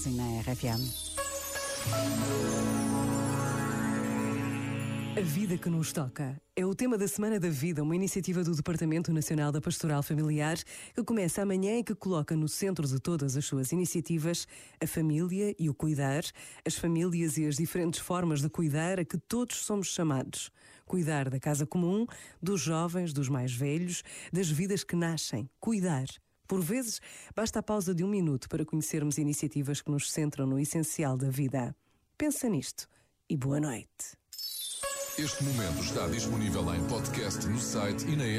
11 na RFM. A vida que nos toca é o tema da Semana da Vida, uma iniciativa do Departamento Nacional da Pastoral Familiar que começa amanhã e que coloca no centro de todas as suas iniciativas a família e o cuidar, as famílias e as diferentes formas de cuidar a que todos somos chamados. Cuidar da casa comum, dos jovens, dos mais velhos, das vidas que nascem. Cuidar. Por vezes, basta a pausa de um minuto para conhecermos iniciativas que nos centram no essencial da vida. Pensa nisto e boa noite. Este momento está disponível em podcast no site e na app.